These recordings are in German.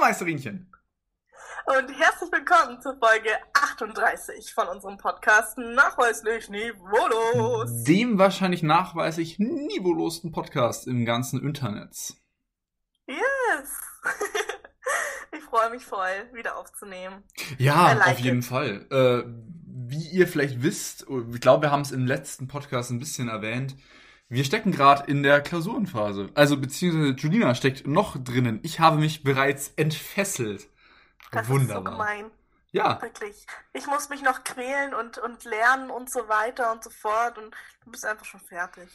Meisterinchen. Und herzlich willkommen zur Folge 38 von unserem Podcast Nachweislich Niveaulos. Dem wahrscheinlich nachweislich niveaulosten Podcast im ganzen Internet. Yes! ich freue mich voll, wieder aufzunehmen. Ja, like auf jeden it. Fall. Äh, wie ihr vielleicht wisst, ich glaube, wir haben es im letzten Podcast ein bisschen erwähnt, wir stecken gerade in der Klausurenphase. Also beziehungsweise Julina steckt noch drinnen. Ich habe mich bereits entfesselt. Das Wunderbar. ist so gemein. Ja, Wirklich. Ich muss mich noch quälen und, und lernen und so weiter und so fort. Und du bist einfach schon fertig.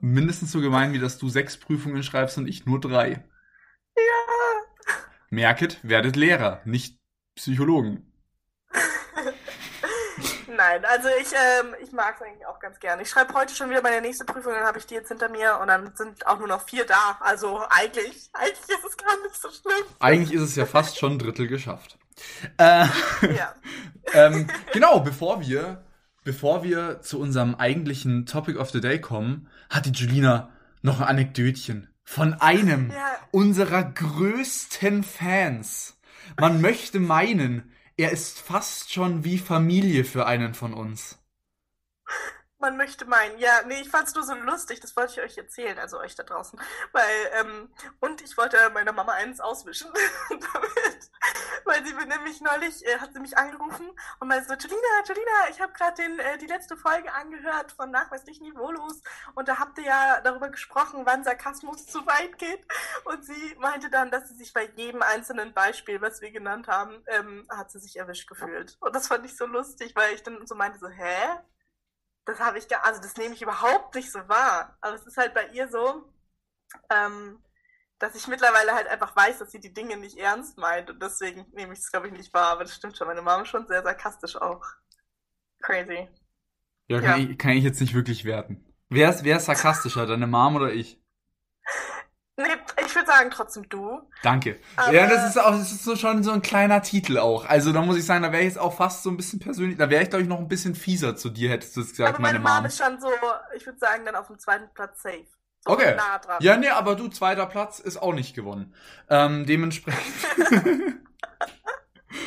mindestens so gemein, wie dass du sechs Prüfungen schreibst und ich nur drei. Ja. Merket, werdet Lehrer, nicht Psychologen. Nein, also ich, ähm, ich mag es eigentlich auch ganz gerne. Ich schreibe heute schon wieder meine nächste Prüfung, dann habe ich die jetzt hinter mir und dann sind auch nur noch vier da. Also eigentlich, eigentlich ist es gar nicht so schlimm. Eigentlich ist es ja fast schon ein Drittel geschafft. Äh, Ja. ähm, genau, bevor wir, bevor wir zu unserem eigentlichen Topic of the Day kommen, hat die Julina noch ein Anekdötchen von einem Ja. unserer größten Fans. Man möchte meinen, er ist fast schon wie Familie für einen von uns. Man möchte meinen, ja, nee, ich fand's nur so lustig, das wollte ich euch erzählen, also euch da draußen. Weil, ähm, und ich wollte meiner Mama eins auswischen. damit, weil sie nämlich neulich, äh, hat sie mich angerufen und meinte so, Julina, Julina, ich habe gerade äh, die letzte Folge angehört von Nachweislich Niveaulos und da habt ihr ja darüber gesprochen, wann Sarkasmus zu weit geht. Und sie meinte dann, dass sie sich bei jedem einzelnen Beispiel, was wir genannt haben, ähm, hat sie sich erwischt gefühlt. Und das fand ich so lustig, weil ich dann so meinte so, hä? Das habe ich gar, also das nehme ich überhaupt nicht so wahr. Aber es ist halt bei ihr so, ähm, dass ich mittlerweile halt einfach weiß, dass sie die Dinge nicht ernst meint und deswegen nehme ich es, glaube ich, nicht wahr. Aber das stimmt schon. Meine Mama ist schon sehr sarkastisch auch. Crazy. Ja, kann, Ja. Ich, kann ich jetzt nicht wirklich werten. Wer ist, wer ist sarkastischer, deine Mom oder ich? Nee, ich würde sagen trotzdem du. Danke. Aber- ja, das ist auch, das ist so schon so ein kleiner Titel auch. Also da muss ich sagen, da wäre ich jetzt auch fast so ein bisschen persönlich, da wäre ich glaube ich noch ein bisschen fieser zu dir, hättest du es gesagt, Aber meine, meine Mama Mom. ist schon so, ich würde sagen, dann auf dem zweiten Platz safe. So Okay. nah dran. Ja, nee, aber du, zweiter Platz ist auch nicht gewonnen. Ähm, dementsprechend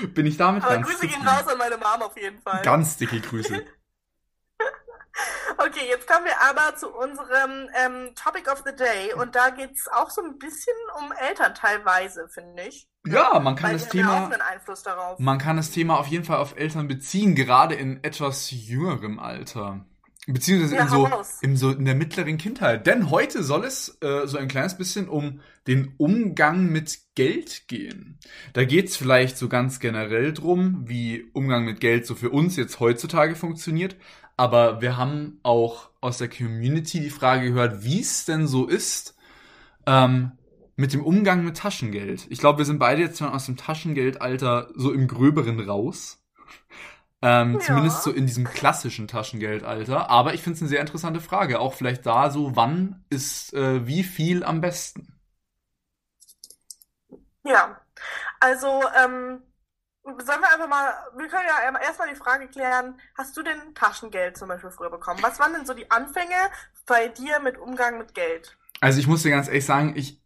bin ich damit Aber ganz Grüße gehen raus an meine Mom auf jeden Fall. Ganz dicke Grüße. Okay, jetzt kommen wir aber zu unserem ähm, Topic of the Day und da geht's auch so ein bisschen um Eltern teilweise, finde ich. Ja, man kann Weil das ja auch Thema, einen Einfluss darauf. man kann das Thema auf jeden Fall auf Eltern beziehen, gerade in etwas jüngerem Alter. Beziehungsweise Ja, in so, in so in der mittleren Kindheit. Denn heute soll es äh, so ein kleines bisschen um den Umgang mit Geld gehen. Da geht's vielleicht so ganz generell drum, wie Umgang mit Geld so für uns jetzt heutzutage funktioniert. Aber wir haben auch aus der Community die Frage gehört, wie es denn so ist ähm, mit dem Umgang mit Taschengeld. Ich glaube, wir sind beide jetzt schon aus dem Taschengeldalter so im Gröberen raus. Ähm, Ja. Zumindest so in diesem klassischen Taschengeldalter. Aber ich finde es eine sehr interessante Frage. Auch vielleicht da so, wann ist äh, wie viel am besten? Ja, also ähm, sollen wir einfach mal, wir können ja erstmal die Frage klären, hast du denn Taschengeld zum Beispiel früher bekommen? Was waren denn so die Anfänge bei dir mit Umgang mit Geld? Also ich muss dir ganz ehrlich sagen, ich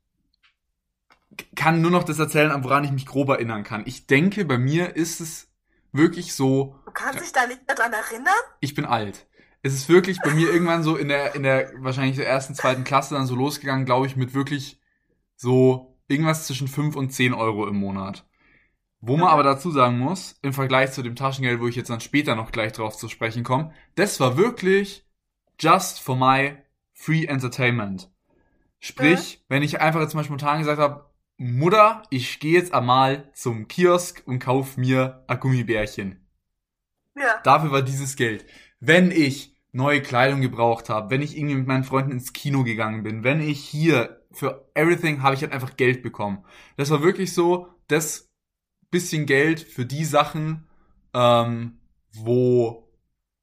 kann nur noch das erzählen, woran ich mich grob erinnern kann. Ich denke, bei mir ist es wirklich so, Du kannst dich da nicht mehr dran erinnern? ich bin alt. Es ist wirklich bei mir irgendwann so in der, in der wahrscheinlich der ersten, zweiten Klasse dann so losgegangen, glaube ich, mit wirklich so irgendwas zwischen 5 und 10 Euro im Monat. Wo man aber dazu sagen muss, im Vergleich zu dem Taschengeld, wo ich jetzt dann später noch gleich drauf zu sprechen komme, das war wirklich just for my free entertainment. Sprich, wenn ich einfach jetzt mal spontan gesagt habe, Mutter, ich gehe jetzt einmal zum Kiosk und kauf mir ein Gummibärchen. Ja. Dafür war dieses Geld. Wenn ich neue Kleidung gebraucht habe, wenn ich irgendwie mit meinen Freunden ins Kino gegangen bin, wenn ich hier für everything habe ich halt einfach Geld bekommen. Das war wirklich so, das bisschen Geld für die Sachen, ähm, wo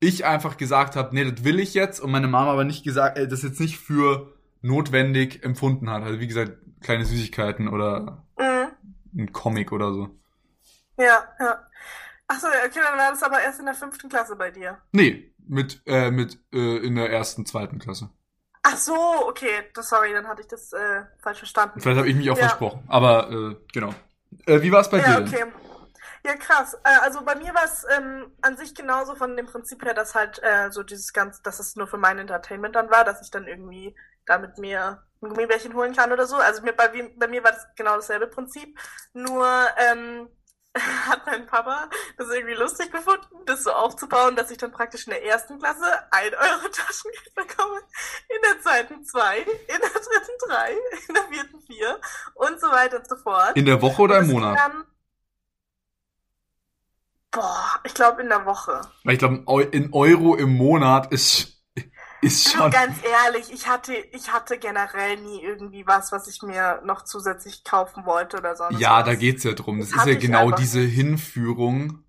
ich einfach gesagt habe, nee, das will ich jetzt und meine Mama aber nicht gesagt, äh, das jetzt nicht für notwendig empfunden hat. Also wie gesagt, kleine Süßigkeiten oder Mhm. ein Comic oder so. Ja, ja. Achso, okay, dann war das aber erst in der fünften Klasse bei dir. Nee, mit, äh, mit äh, in der ersten, zweiten Klasse. Ach so, okay, das, sorry, dann hatte ich das äh, falsch verstanden. Vielleicht habe ich mich auch Ja. versprochen. Aber äh, genau. Äh, wie war es bei Ja, dir? okay. Ja, krass. Äh, also bei mir war es ähm, an sich genauso von dem Prinzip her, dass halt äh, so dieses ganze, dass es nur für mein Entertainment dann war, dass ich dann irgendwie damit mir ein Gummibärchen holen kann oder so. Also mir, bei, bei mir war das genau dasselbe Prinzip. Nur ähm, hat mein Papa das irgendwie lustig gefunden, das so aufzubauen, dass ich dann praktisch in der ersten Klasse ein Euro Taschengeld bekomme, in der zweiten zwei, in der dritten drei, in der vierten vier und so weiter und so fort. In der Woche oder im Monat? Dann, boah, ich glaube in der Woche. Weil ich glaube, in Euro im Monat ist, ist Du, schon. ganz ehrlich, ich hatte, ich hatte generell nie irgendwie was, was ich mir noch zusätzlich kaufen wollte oder sonst Ja, was. da geht's ja drum. Das Das ist ja genau diese nicht. Hinführung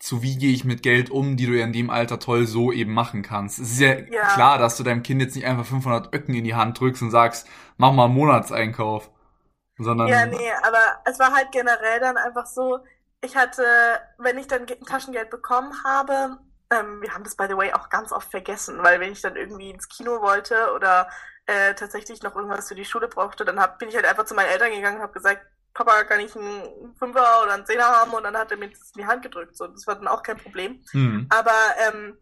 zu wie gehe ich mit Geld um, die du ja in dem Alter toll so eben machen kannst. Es ist ja, Ja. klar, dass du deinem Kind jetzt nicht einfach 500 Öcken in die Hand drückst und sagst, mach mal einen Monatseinkauf. Sondern, Ja, nee, aber es war halt generell dann einfach so, ich hatte, wenn ich dann Ge- Taschengeld bekommen habe, ähm, wir haben das by the way auch ganz oft vergessen, weil wenn ich dann irgendwie ins Kino wollte oder äh, tatsächlich noch irgendwas für die Schule brauchte, dann hab, bin ich halt einfach zu meinen Eltern gegangen und habe gesagt, Papa, kann ich einen Fünfer oder einen Zehner haben? Und dann hat er mir das in die Hand gedrückt. So, das war dann auch kein Problem. hm. Aber ähm,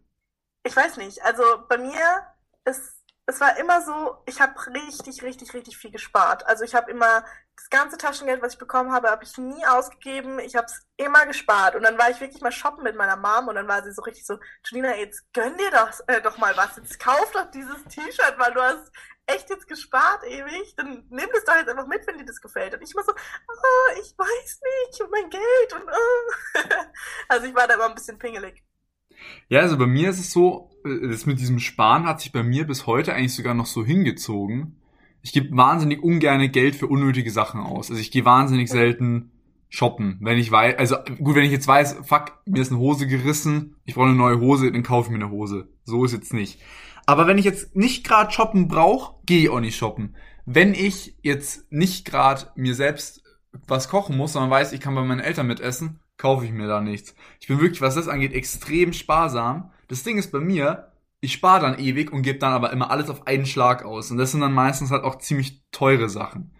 ich weiß nicht. Also bei mir ist es war immer so, ich habe richtig, richtig, richtig viel gespart. Also ich habe immer das ganze Taschengeld, was ich bekommen habe, habe ich nie ausgegeben. Ich habe es immer gespart. Und dann war ich wirklich mal shoppen mit meiner Mom und dann war sie so richtig so, Julina, jetzt gönn dir doch, äh, doch mal was. Jetzt kauf doch dieses T-Shirt, weil du hast echt jetzt gespart ewig. Dann nimm das doch jetzt einfach mit, wenn dir das gefällt. Und ich war so, oh, ich weiß nicht, mein Geld und oh. Also ich war da immer ein bisschen pingelig. Ja, also bei mir ist es so, äh, das mit diesem Sparen hat sich bei mir bis heute eigentlich sogar noch so hingezogen. Ich gebe wahnsinnig ungerne Geld für unnötige Sachen aus. Also ich gehe wahnsinnig selten shoppen. Wenn ich weiß, also gut, wenn ich jetzt weiß, fuck, mir ist eine Hose gerissen, ich brauche eine neue Hose, dann kaufe ich mir eine Hose. So ist jetzt nicht. Aber wenn ich jetzt nicht gerade shoppen brauche, gehe ich auch nicht shoppen. Wenn ich jetzt nicht gerade mir selbst was kochen muss, sondern weiß, ich kann bei meinen Eltern mitessen, kaufe ich mir da nichts. Ich bin wirklich, was das angeht, extrem sparsam. Das Ding ist bei mir, ich spare dann ewig und gebe dann aber immer alles auf einen Schlag aus. Und das sind dann meistens halt auch ziemlich teure Sachen.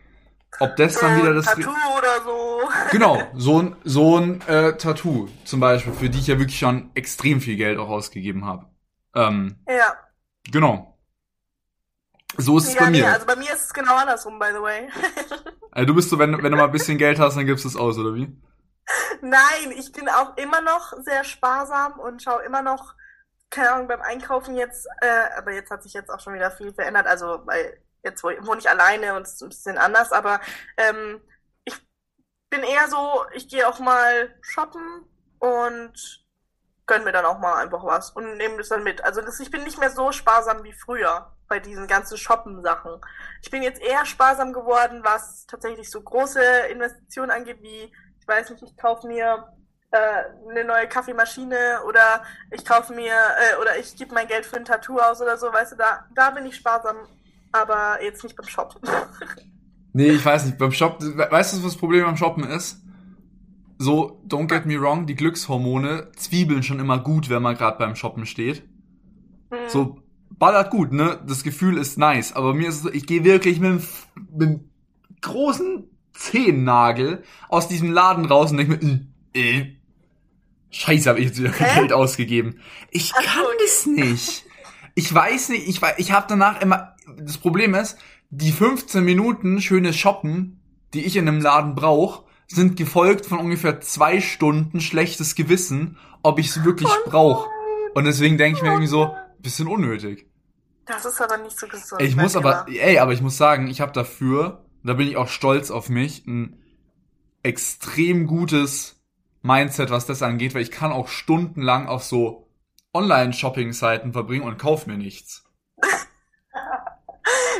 Ob das dann wieder das... Tattoo oder so. Genau, so ein, so ein äh, Tattoo zum Beispiel, für die ich ja wirklich schon extrem viel Geld auch ausgegeben habe. Ähm, Ja. genau. So ist es ja, bei nee, mir. also bei mir ist es genau andersrum, by the way. Also du bist so, wenn, wenn du mal ein bisschen Geld hast, dann gibst du es aus, oder wie? Nein, ich bin auch immer noch sehr sparsam und schaue immer noch, keine Ahnung, beim Einkaufen jetzt, äh, aber jetzt hat sich jetzt auch schon wieder viel verändert, also weil jetzt wo- wohne ich alleine und es ist ein bisschen anders, aber ähm, ich bin eher so, ich gehe auch mal shoppen und gönn mir dann auch mal einfach was und nehme das dann mit. Also das, ich bin nicht mehr so sparsam wie früher bei diesen ganzen Shoppen-Sachen. Ich bin jetzt eher sparsam geworden, was tatsächlich so große Investitionen angeht, wie weiß nicht, ich kaufe mir äh, eine neue Kaffeemaschine oder ich kaufe mir äh, oder ich gebe mein Geld für ein Tattoo aus oder so, weißt du, da, da bin ich sparsam, aber jetzt nicht beim Shoppen. Nee, ich weiß nicht. Beim Shop, weißt du, was das Problem beim Shoppen ist? So, don't get me wrong, die Glückshormone zwiebeln schon immer gut, wenn man gerade beim Shoppen steht. Hm. So, ballert gut, ne? Das Gefühl ist nice. Aber mir ist es so, ich gehe wirklich mit, dem- mit dem großen Zehennagel aus diesem Laden raus und denke mir, äh, äh, Scheiße, habe ich jetzt wieder Hä? Geld ausgegeben. Ich Ach kann okay. das nicht. Ich weiß nicht, ich, ich habe danach immer, das Problem ist, die 15 Minuten schönes Shoppen, die ich in einem Laden brauche, sind gefolgt von ungefähr zwei Stunden schlechtes Gewissen, ob ich es wirklich Oh brauche. Und deswegen denke ich mir Oh irgendwie so, bisschen unnötig. Das ist aber nicht so gesund. Ey, ich muss aber, ey, aber ich muss sagen, ich habe dafür, da bin ich auch stolz auf mich, ein extrem gutes Mindset, was das angeht, weil ich kann auch stundenlang auf so Online-Shopping-Seiten verbringen und kauf mir nichts.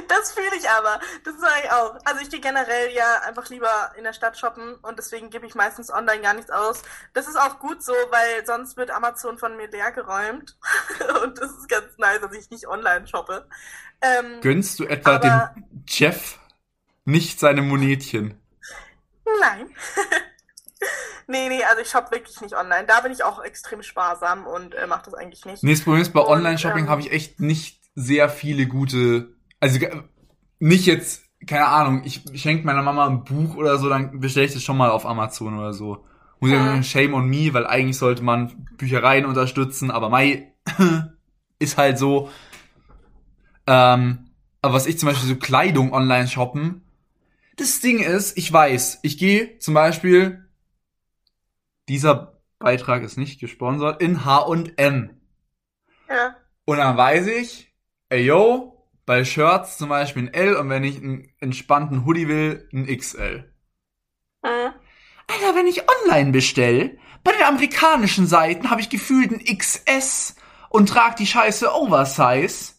Das fühle ich aber. Das sage ich auch. Also ich gehe generell ja einfach lieber in der Stadt shoppen und deswegen gebe ich meistens online gar nichts aus. Das ist auch gut so, weil sonst wird Amazon von mir leer geräumt. Und das ist ganz nice, dass ich nicht online shoppe. Ähm, Gönnst du etwa Aber- dem Jeff nicht seine Monetchen? nein. nee, nee, also ich shoppe wirklich nicht online. Da bin ich auch extrem sparsam und äh, mache das eigentlich nicht. Nee, das Problem ist, bei Online-Shopping ähm, habe ich echt nicht sehr viele gute, also nicht jetzt keine Ahnung, ich schenke meiner Mama ein Buch oder so, dann bestelle ich das schon mal auf Amazon oder so. Muss ja sagen, shame on me, weil eigentlich sollte man Büchereien unterstützen, aber Mai ist halt so. Ähm, aber was ich zum Beispiel so Kleidung online shoppen, das Ding ist, ich weiß, ich gehe zum Beispiel, dieser Beitrag ist nicht gesponsert, in H&M. Ja. Und dann weiß ich, ey yo, bei Shirts zum Beispiel ein L und wenn ich einen entspannten Hoodie will, ein XL. Mhm. Alter, wenn ich online bestell, bei den amerikanischen Seiten habe ich gefühlt ein XS und trag die scheiße Oversize.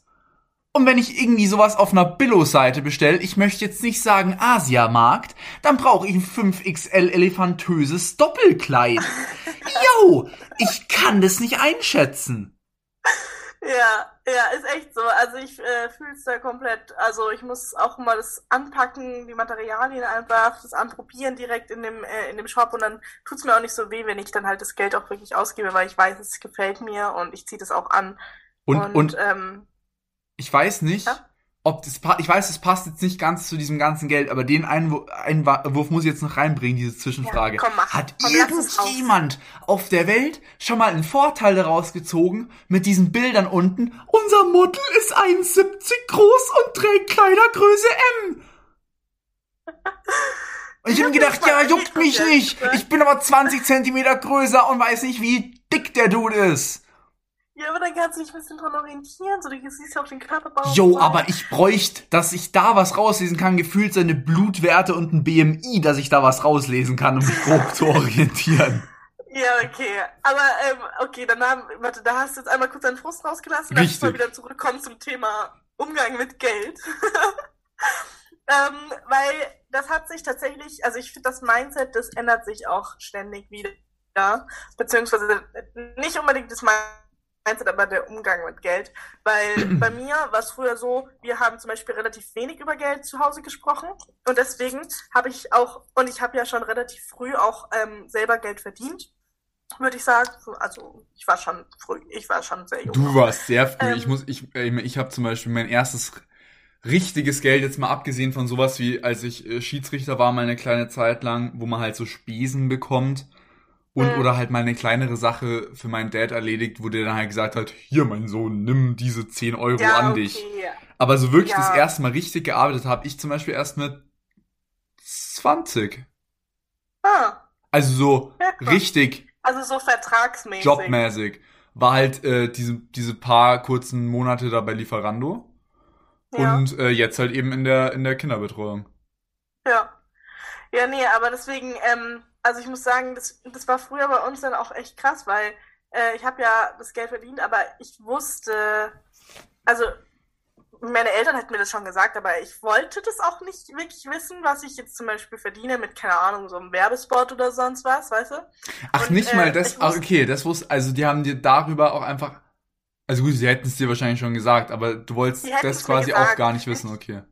Und wenn ich irgendwie sowas auf einer Billo-Seite bestell, ich möchte jetzt nicht sagen Asiamarkt, dann brauche ich ein 5XL elefantöses Doppelkleid. Yo, ich kann das nicht einschätzen. Ja, ja, ist echt so. Also ich äh, fühle es da komplett. Also ich muss auch mal das anpacken, die Materialien einfach, das anprobieren direkt in dem äh, in dem Shop und dann tut's mir auch nicht so weh, wenn ich dann halt das Geld auch wirklich ausgebe, weil ich weiß, es gefällt mir und ich ziehe das auch an. Und, und, ähm, ich weiß nicht, Ja? ob das ich weiß, es passt jetzt nicht ganz zu diesem ganzen Geld, aber den Einwurf, Einwurf muss ich jetzt noch reinbringen, diese Zwischenfrage. Ja, komm, mach. Hat Komm, irgendjemand auf der Welt schon mal einen Vorteil daraus gezogen mit diesen Bildern unten? Unser Model ist 1,70 groß und trägt Kleidergröße M. Und ich Ich hab mir hab gedacht, ja, juckt mich nicht. ja. Ich bin aber 20 Zentimeter größer und weiß nicht, wie dick der Dude ist. Ja, aber dann kannst du dich ein bisschen dran orientieren, so du siehst ja auch den Körperbau. Jo, aber ich bräuchte, dass ich da was rauslesen kann, gefühlt seine Blutwerte und ein BMI, dass ich da was rauslesen kann, um mich grob zu orientieren. Ja, okay. Aber ähm, okay, dann haben, warte, da hast du jetzt einmal kurz deinen Frust rausgelassen. Richtig. mal wieder zurückkommen zum Thema Umgang mit Geld. ähm, weil das hat sich tatsächlich, also ich finde das Mindset, das ändert sich auch ständig wieder. Beziehungsweise nicht unbedingt das Mindset, aber der Umgang mit Geld. Weil bei mir war es früher so, wir haben zum Beispiel relativ wenig über Geld zu Hause gesprochen. Und deswegen habe ich auch, und ich habe ja schon relativ früh auch ähm, selber Geld verdient würde ich sagen. Also ich war schon früh, ich war schon sehr jung. Du warst sehr früh. Ähm. ich muss, ich, ich habe zum Beispiel mein erstes richtiges Geld jetzt mal abgesehen von sowas wie, als ich äh, Schiedsrichter war, mal eine kleine Zeit lang, wo man halt so Spesen bekommt. Und oder halt mal eine kleinere Sache für meinen Dad erledigt, wo der dann halt gesagt hat, hier mein Sohn, nimm diese 10 Euro ja, an okay. dich. Aber so wirklich Ja. das erste Mal richtig gearbeitet habe ich zum Beispiel erst mit 20. Ah, Also so ja, richtig Also so vertragsmäßig. jobmäßig. War halt äh, diese, diese paar kurzen Monate da bei Lieferando. Und äh, jetzt halt eben in der, in der Kinderbetreuung. Ja. Ja, nee, aber deswegen, ähm, also ich muss sagen, das, das war früher bei uns dann auch echt krass, weil äh, ich habe ja das Geld verdient, aber ich wusste, also meine Eltern hätten mir das schon gesagt, aber ich wollte das auch nicht wirklich wissen, was ich jetzt zum Beispiel verdiene mit, keine Ahnung, so einem Werbespot oder sonst was, weißt du? Ach, Und, nicht äh, mal das. Ach, wusste- okay, das wusste, also die haben dir darüber auch einfach, also gut, sie hätten es dir wahrscheinlich schon gesagt, aber du wolltest das quasi auch gar nicht wissen, okay.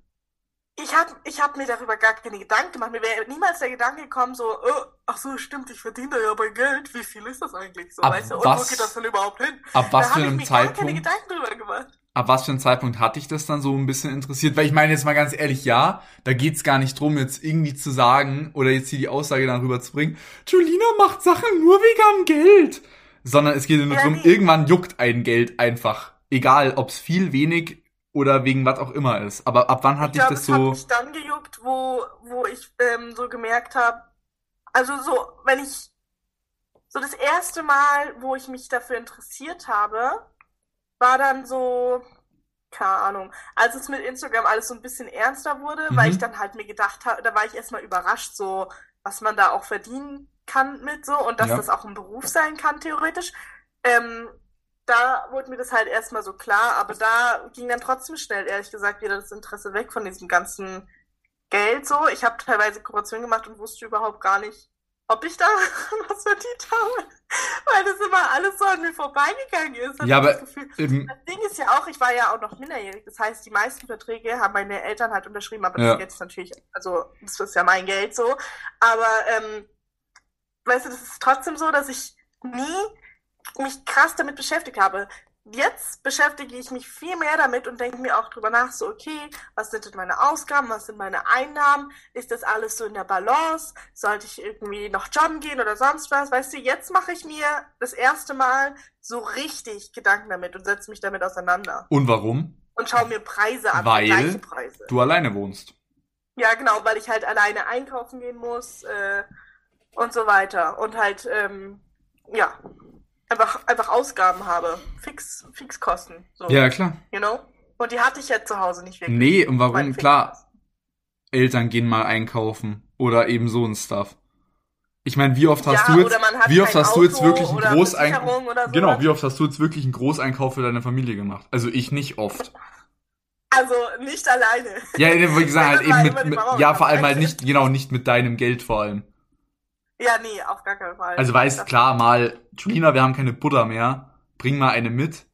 Ich habe ich hab mir darüber gar keine Gedanken gemacht. Mir wäre niemals der Gedanke gekommen, so, oh, ach so, stimmt, ich verdiene da ja bei Geld. Wie viel ist das eigentlich so, Ab weißt du? Und was- wo geht das denn überhaupt hin? Ab was da für ich einem mir gar keine Zeitpunkt, Gedanken drüber gemacht. ab was für einem Zeitpunkt hat dich das dann so ein bisschen interessiert? Weil ich meine jetzt mal ganz ehrlich, ja, da geht's gar nicht drum, jetzt irgendwie zu sagen oder jetzt hier die Aussage dann rüber zu bringen, Julina macht Sachen nur wegen Geld. Sondern es geht nur Ja, drum, nee. irgendwann juckt ein Geld einfach. Egal, ob's viel, wenig oder wegen was auch immer ist. Aber ab wann hat Ich dich glaube, das es hat so... mich dann gejuckt, wo, wo ich ähm, so gemerkt habe, also so, wenn ich, so das erste Mal, wo ich mich dafür interessiert habe, war dann so, keine Ahnung, als es mit Instagram alles so ein bisschen ernster wurde, weil Mhm. ich dann halt mir gedacht habe, da war ich erstmal überrascht, so, was man da auch verdienen kann mit so und dass Ja. das auch ein Beruf sein kann, theoretisch. Ähm, da wurde mir das halt erstmal so klar, aber da ging dann trotzdem schnell, ehrlich gesagt, wieder das Interesse weg von diesem ganzen Geld so. Ich habe teilweise Kooperationen gemacht und wusste überhaupt gar nicht, ob ich da was verdient habe, weil das immer alles so an mir vorbeigegangen ist. Ja, aber- das Gefühl. Das Ding ist ja auch, ich war ja auch noch minderjährig. Das heißt, die meisten Verträge haben meine Eltern halt unterschrieben, aber Ja. das Geld ist natürlich, also das ist ja mein Geld so. Aber ähm, weißt du, das ist trotzdem so, dass ich nie mich krass damit beschäftigt habe. jetzt beschäftige ich mich viel mehr damit und denke mir auch drüber nach, so, okay, was sind denn meine Ausgaben, was sind meine Einnahmen, ist das alles so in der Balance, sollte ich irgendwie noch jobben gehen oder sonst was, weißt du, jetzt mache ich mir das erste Mal so richtig Gedanken damit und setze mich damit auseinander. Und warum? Und schaue mir Preise an, weil Preise. du alleine wohnst. Ja, genau, weil ich halt alleine einkaufen gehen muss äh, und so weiter und halt, ähm, ja, einfach, einfach Ausgaben habe. Fix, Fixkosten. So. Ja, klar. You know? Und die hatte ich ja zu Hause nicht wirklich. Nee, und warum? Klar, Eltern gehen mal einkaufen oder eben so ein Stuff. Ich meine, wie oft hast ja, du jetzt, wie oft hast Auto du jetzt wirklich einen Großeinkauf? So genau, wie oft hast du jetzt wirklich einen Großeinkauf für deine Familie gemacht? Also ich nicht oft. Also nicht alleine. Ja, wie gesagt, halt eben mit, mit ja, vor allem halt nicht, genau, nicht mit deinem Geld vor allem. Ja, nee, auf gar keinen Fall. Also weißt klar mal, Julina, wir haben keine Butter mehr, bring mal eine mit.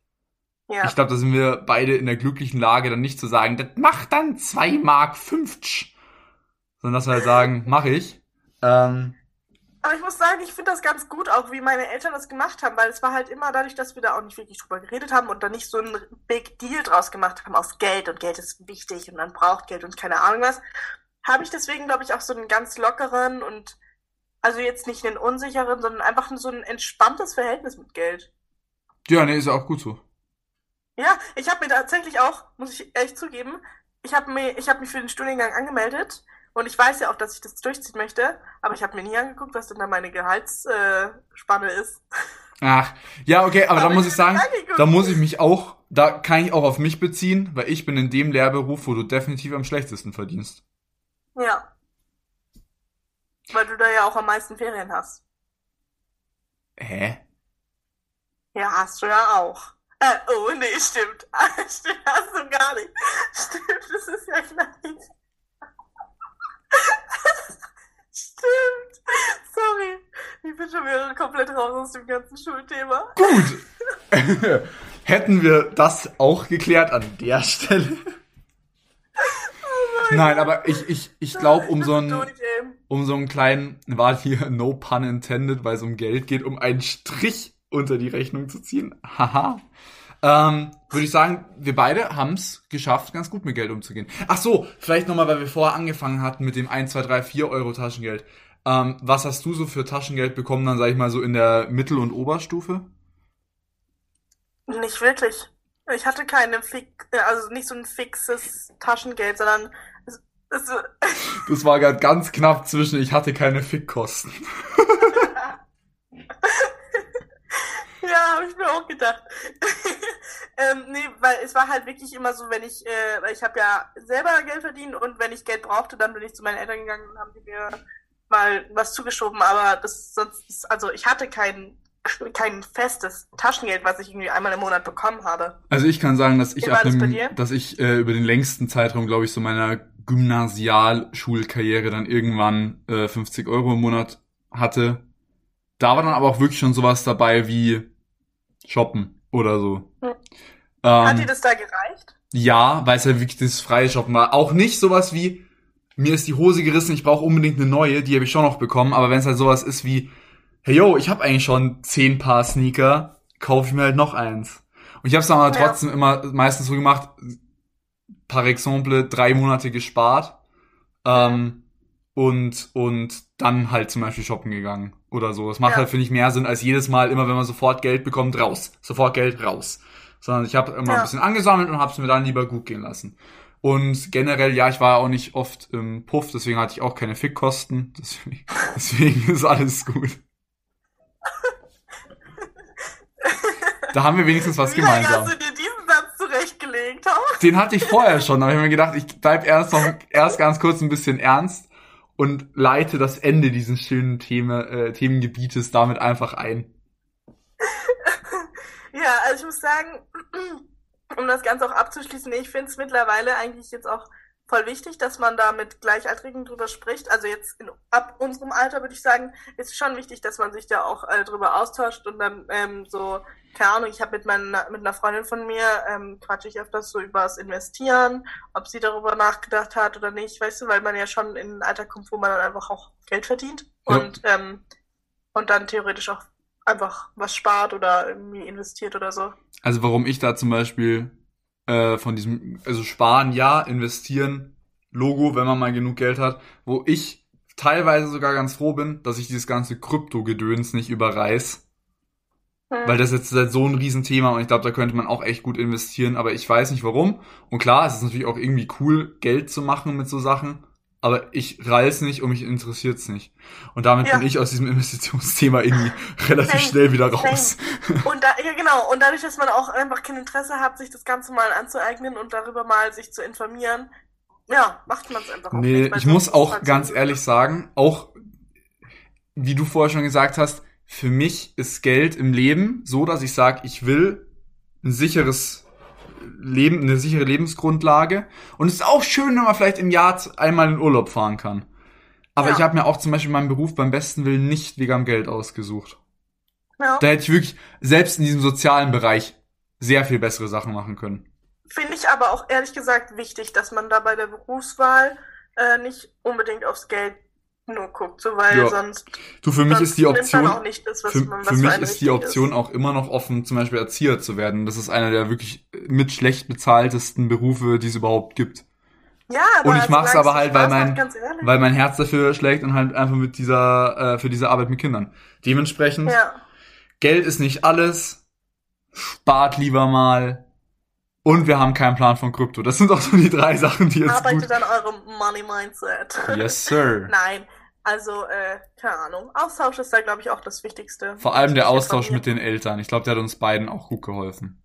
Ja. Ich glaube, da sind wir beide in der glücklichen Lage, dann nicht zu sagen, das macht dann 2 Mark 50. Sondern dass wir halt sagen, mach ich. Ähm, aber ich muss sagen, ich finde das ganz gut, auch wie meine Eltern das gemacht haben, weil es war halt immer dadurch, dass wir da auch nicht wirklich drüber geredet haben und da nicht so ein Big Deal draus gemacht haben aus Geld und Geld ist wichtig und man braucht Geld und keine Ahnung was, habe ich deswegen, glaube ich, auch so einen ganz lockeren und also jetzt nicht einen unsicheren, sondern einfach so ein entspanntes Verhältnis mit Geld. Ja, nee, ist ja auch gut so. Ja, ich habe mir tatsächlich auch, muss ich echt zugeben, ich habe mir, ich habe mich für den Studiengang angemeldet und ich weiß ja auch, dass ich das durchziehen möchte, aber ich habe mir nie angeguckt, was denn da meine Gehaltsspanne äh, ist. Ach, ja, okay, aber, aber da muss ich sagen, da muss ich mich auch, da kann ich auch auf mich beziehen, weil ich bin in dem Lehrberuf, wo du definitiv am schlechtesten verdienst. Ja. Weil du da ja auch am meisten Ferien hast. Hä? Ja, hast du ja auch. Äh, oh, nee, stimmt. stimmt, hast du gar nicht. Stimmt, das ist ja gleich. stimmt. Sorry. Ich bin schon wieder komplett raus aus dem ganzen Schulthema. Gut. Hätten wir das auch geklärt an der Stelle. Oh Nein, aber ich, ich, ich glaube, um so einen, um so einen kleinen, war hier no pun intended, weil es um Geld geht, um einen Strich unter die Rechnung zu ziehen. Haha. Ähm, würde ich sagen, wir beide haben es geschafft, ganz gut mit Geld umzugehen. Ach so, vielleicht nochmal, weil wir vorher angefangen hatten mit dem 1, 2, 3, 4 Euro Taschengeld. Ähm, was hast du so für Taschengeld bekommen, dann sag ich mal so in der Mittel- und Oberstufe? Nicht wirklich. Ich hatte keine fix, also nicht so ein fixes Taschengeld, sondern das, das war gerade ganz knapp zwischen, ich hatte keine Fickkosten. ja, habe ich mir auch gedacht. ähm, nee, weil es war halt wirklich immer so, wenn ich, äh, weil ich habe ja selber Geld verdient und wenn ich Geld brauchte, dann bin ich zu meinen Eltern gegangen und haben die mir mal was zugeschoben, aber das sonst, also ich hatte kein kein festes Taschengeld, was ich irgendwie einmal im Monat bekommen habe. Also ich kann sagen, dass ich ab dem, dass ich äh, über den längsten Zeitraum, glaube ich, so meiner Gymnasialschulkarriere dann irgendwann äh, 50 Euro im Monat hatte. Da war dann aber auch wirklich schon sowas dabei wie Shoppen oder so. Hm. Ähm, Hat dir das da gereicht? Ja, weil es ja wirklich das freie Shoppen war. Auch nicht sowas wie, mir ist die Hose gerissen, ich brauche unbedingt eine neue, die habe ich schon noch bekommen, aber wenn es halt sowas ist wie, hey yo, ich habe eigentlich schon zehn Paar Sneaker, kaufe ich mir halt noch eins. Und ich habe es dann aber ja. trotzdem immer meistens so gemacht, par exemple drei Monate gespart ähm, und und dann halt zum Beispiel shoppen gegangen oder so. Das macht ja. halt finde ich mehr Sinn als jedes Mal immer, wenn man sofort Geld bekommt, raus, sofort Geld raus. Sondern ich habe immer ja. ein bisschen angesammelt und habe es mir dann lieber gut gehen lassen. Und generell, ja, ich war auch nicht oft im Puff, deswegen hatte ich auch keine Fickkosten. Deswegen, deswegen ist alles gut. Da haben wir wenigstens was Wie gemeinsam. Hast du zurechtgelegt? Den hatte ich vorher schon, aber ich habe mir gedacht, ich bleib erst noch erst ganz kurz ein bisschen ernst und leite das Ende dieses schönen Thema, äh, Themengebietes damit einfach ein. ja, also ich muss sagen, um das Ganze auch abzuschließen, ich finde es mittlerweile eigentlich jetzt auch voll wichtig, dass man da mit Gleichaltrigen drüber spricht. Also jetzt in, ab unserem Alter würde ich sagen, ist es schon wichtig, dass man sich da auch äh, drüber austauscht und dann ähm, so, keine Ahnung, ich habe mit meiner mit einer Freundin von mir ähm, quatsche ich öfters so übers Investieren, ob sie darüber nachgedacht hat oder nicht, weißt du, weil man ja schon in ein Alter kommt, wo man dann einfach auch Geld verdient ja. und ähm, und dann theoretisch auch einfach was spart oder irgendwie investiert oder so. Also warum ich da zum Beispiel äh, von diesem, also sparen ja, investieren, Logo, wenn man mal genug Geld hat, wo ich teilweise sogar ganz froh bin, dass ich dieses ganze Krypto-Gedöns nicht überreiß. Hm. Weil das jetzt halt so ein Riesenthema und ich glaube, da könnte man auch echt gut investieren, aber ich weiß nicht warum. Und klar, es ist natürlich auch irgendwie cool, Geld zu machen mit so Sachen aber ich reiß nicht und mich interessiert's nicht. Und damit ja. bin ich aus diesem Investitionsthema irgendwie relativ same, schnell wieder raus. Und da, ja genau, und dadurch, dass man auch einfach kein Interesse hat, sich das Ganze mal anzueignen und darüber mal sich zu informieren, ja, macht man es einfach auch Nee, ich muss auch ganz ehrlich sagen, auch wie du vorher schon gesagt hast, für mich ist Geld im Leben so, dass ich sage, ich will ein sicheres Leben, eine sichere Lebensgrundlage. Und es ist auch schön, wenn man vielleicht im Jahr einmal in Urlaub fahren kann. Aber ja. ich habe mir auch zum Beispiel meinen Beruf beim besten Willen nicht wegen am Geld ausgesucht. Ja. Da hätte ich wirklich selbst in diesem sozialen Bereich sehr viel bessere Sachen machen können. Finde ich aber auch ehrlich gesagt wichtig, dass man da bei der Berufswahl äh, nicht unbedingt aufs Geld nur guckt, so weil ja. sonst. Du, für mich ist die Option. Das, für, man, für mich ist die Option ist. auch immer noch offen, zum Beispiel Erzieher zu werden. Das ist einer der wirklich mit schlecht bezahltesten Berufe, die es überhaupt gibt. Ja, aber und ich mache es aber halt, weil mein, weil mein Herz dafür schlägt und halt einfach mit dieser, äh, für diese Arbeit mit Kindern. Dementsprechend, ja. Geld ist nicht alles. Spart lieber mal. Und wir haben keinen Plan von Krypto. Das sind auch so die drei Sachen, die jetzt. Arbeitet gut... an eurem Money Mindset. Yes, sir. Nein. Also, äh, keine Ahnung. Austausch ist da, glaube ich, auch das Wichtigste. Vor allem der Austausch mit den Eltern. Ich glaube, der hat uns beiden auch gut geholfen.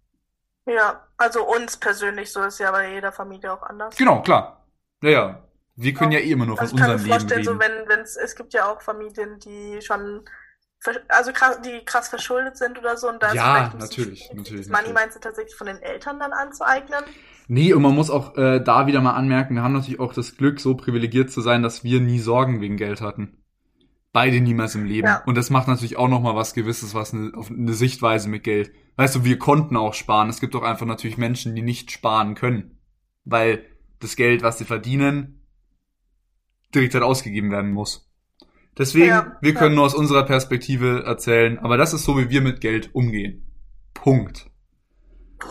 Ja, also uns persönlich, so ist ja bei jeder Familie auch anders. Genau, klar. Ja, ja. Wir können ja, ja eh immer nur von also unserem Leben reden. So, wenn, wenn's, es gibt ja auch Familien, die schon also krass, die krass verschuldet sind oder so und da ja, natürlich, natürlich. Money meinst du tatsächlich von den Eltern dann anzueignen? Nee, und man muss auch äh, da wieder mal anmerken, wir haben natürlich auch das Glück, so privilegiert zu sein, dass wir nie Sorgen wegen Geld hatten. Beide niemals im Leben. Ja. Und das macht natürlich auch nochmal was Gewisses, was eine, auf eine Sichtweise mit Geld. Weißt du, wir konnten auch sparen. Es gibt auch einfach natürlich Menschen, die nicht sparen können. Weil das Geld, was sie verdienen, direkt halt ausgegeben werden muss. Deswegen, ja, wir können nur aus unserer Perspektive erzählen, aber das ist so, wie wir mit Geld umgehen. Punkt.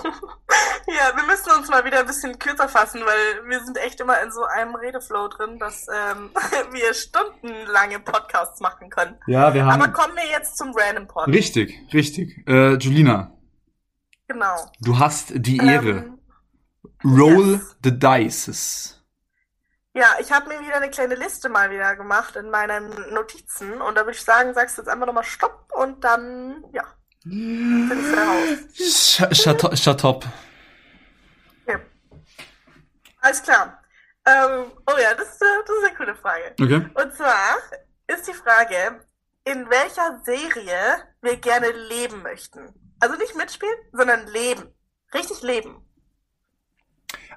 ja, wir müssen uns mal wieder ein bisschen kürzer fassen, weil wir sind echt immer in so einem Redeflow drin, dass ähm, wir stundenlange Podcasts machen können. Ja, wir haben. Aber kommen wir jetzt zum Random Pod. Richtig, richtig. Äh, Julina. Genau. Du hast die Ehre. Ähm, Roll yes. the dices. Ja, ich habe mir wieder eine kleine Liste mal wieder gemacht in meinen Notizen und da würde ich sagen, sagst du jetzt einfach nochmal Stopp und dann, ja, bin ich raus. Shut, shut up. Okay. Alles klar. Ähm, oh ja, das, das ist eine coole Frage. Okay. Und zwar ist die Frage, in welcher Serie wir gerne leben möchten. Also nicht mitspielen, sondern leben. Richtig leben.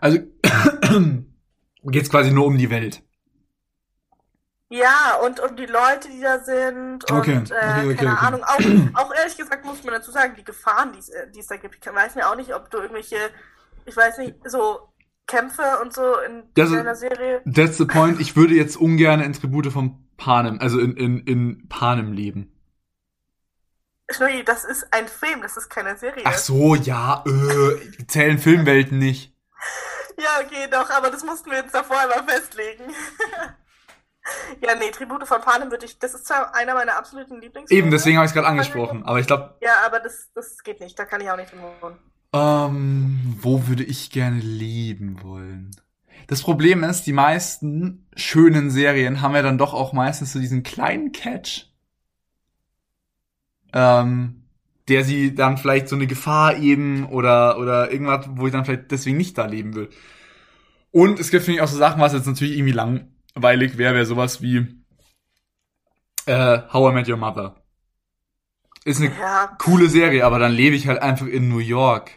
Also geht's quasi nur um die Welt. Ja, und um die Leute, die da sind. Okay. Und, äh, okay, okay, keine okay. Ahnung. Auch, auch ehrlich gesagt muss man dazu sagen, die Gefahren, die es da gibt. Ich weiß mir auch nicht, ob du irgendwelche, ich weiß nicht, so Kämpfe und so in das deiner Serie. That's the point. Ich würde jetzt ungern in Tribute von Panem, also in, in, in Panem leben. Schnurri, das ist ein Film, das ist keine Serie. Ach so, ja, äh, zählen Filmwelten nicht. Ja, okay, doch, aber das mussten wir jetzt davor einmal festlegen. ja, nee, Tribute von Panem würde ich, das ist zwar einer meiner absoluten Lieblingsfilme. Eben, deswegen habe ich es gerade angesprochen, aber ich glaube... Ja, aber das, das geht nicht, da kann ich auch nicht drin wohnen. Ähm, wo würde ich gerne leben wollen? Das Problem ist, die meisten schönen Serien haben ja dann doch auch meistens so diesen kleinen Catch. Ähm, der sie dann vielleicht so eine Gefahr eben oder, oder irgendwas, wo ich dann vielleicht deswegen nicht da leben will. Und es gibt, finde ich, auch so Sachen, was jetzt natürlich irgendwie langweilig wäre, wäre sowas wie äh, How I Met Your Mother. Ist eine ja. coole Serie, aber dann lebe ich halt einfach in New York.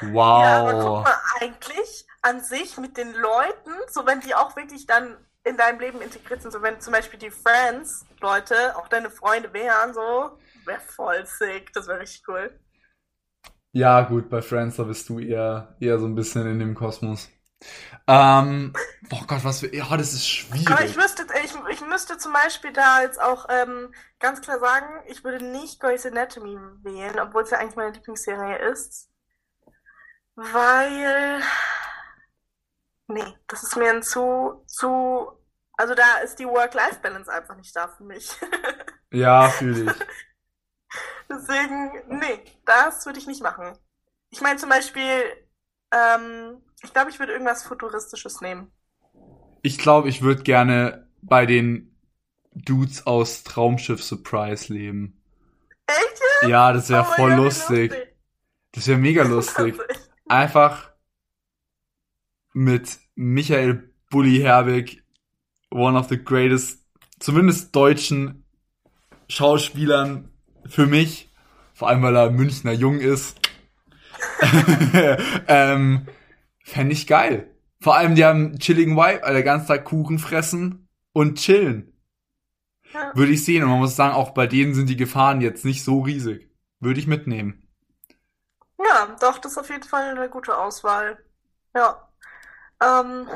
Wow. Ja, aber guck mal, eigentlich an sich mit den Leuten, so wenn die auch wirklich dann in deinem Leben integriert sind, so wenn zum Beispiel die Friends-Leute auch deine Freunde wären, so, wäre voll sick. Das wäre richtig cool. Ja, gut, bei Friends, da bist du eher, eher so ein bisschen in dem Kosmos. Ähm, oh Gott, was für. Ja, das ist schwierig. Aber ich müsste, ich, ich müsste zum Beispiel da jetzt auch ähm, ganz klar sagen, ich würde nicht Grey's Anatomy wählen, obwohl es ja eigentlich meine Lieblingsserie ist. Weil. Nee, das ist mir ein zu, zu. Also da ist die Work-Life-Balance einfach nicht da für mich. ja, fühle ich. Deswegen, nee, das würde ich nicht machen. Ich meine zum Beispiel, ähm, ich glaube, ich würde irgendwas Futuristisches nehmen. Ich glaube, ich würde gerne bei den Dudes aus Traumschiff Surprise leben. Echt? Ja, das wäre oh voll God, lustig. lustig. Das wäre mega lustig. Einfach mit Michael Bulli Herbig, one of the greatest, zumindest deutschen Schauspielern für mich, vor allem weil er Münchner Jung ist. ähm, Fände ich geil. Vor allem, die haben chilligen Vibe, also den ganzen Tag Kuchen fressen und chillen. Ja. Würde ich sehen. Und man muss sagen, auch bei denen sind die Gefahren jetzt nicht so riesig. Würde ich mitnehmen. Ja, doch, das ist auf jeden Fall eine gute Auswahl. Ja. Ähm,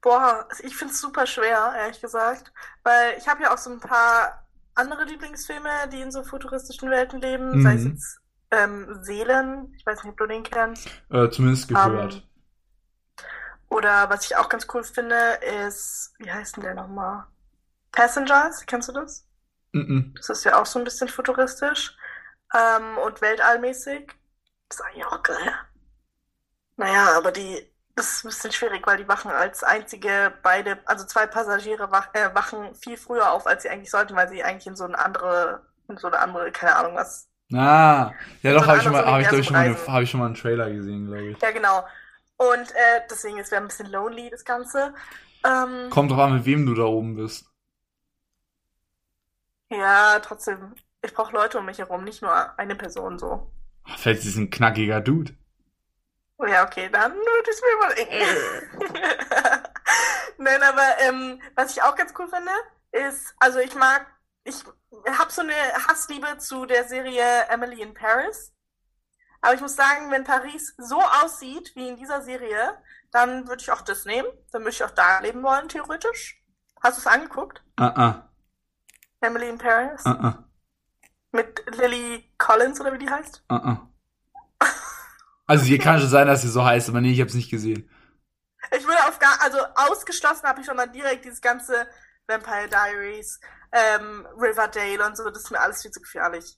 boah, ich finde es super schwer, ehrlich gesagt. Weil ich habe ja auch so ein paar andere Lieblingsfilme, die in so futuristischen Welten leben. Mhm. Sei es jetzt ähm, Seelen. Ich weiß nicht, ob du den kennst. Äh, zumindest gehört. Ähm, oder was ich auch ganz cool finde, ist, wie heißt denn der nochmal? Passengers, kennst du das? -mm. Das ist ja auch so ein bisschen futuristisch ähm, und weltallmäßig. Das ist eigentlich auch geil. Naja, aber die, das ist ein bisschen schwierig, weil die wachen als einzige beide, also zwei Passagiere wach, äh, wachen viel früher auf, als sie eigentlich sollten, weil sie eigentlich in so eine andere, in so eine andere, keine Ahnung was. Ah, ja doch, habe ich, schon mal, hab ich, ich, schon mal hab ich schon mal einen Trailer gesehen, glaube ich. Ja, genau. Und äh, deswegen ist es ein bisschen lonely, das Ganze. Ähm, Kommt drauf an, mit wem du da oben bist. Ja, trotzdem. Ich brauche Leute um mich herum, nicht nur eine Person so. Vielleicht ist es ein knackiger Dude. Ja, okay, dann würde ich mir mal. Nein, aber ähm, was ich auch ganz cool finde, ist, also ich mag, ich habe so eine Hassliebe zu der Serie Emily in Paris. Aber ich muss sagen, wenn Paris so aussieht wie in dieser Serie, dann würde ich auch das nehmen. Dann würde ich auch da leben wollen, theoretisch. Hast du es angeguckt? Ah, uh ah. -uh. Emily in Paris? Ah, uh Mit Lily Collins oder wie die heißt? Ah, ah. Also hier kann schon sein, dass sie so heißt, aber nee, ich habe es nicht gesehen. Ich würde auf gar, also ausgeschlossen habe ich schon mal direkt dieses ganze Vampire Diaries, ähm, Riverdale und so, das ist mir alles viel zu gefährlich.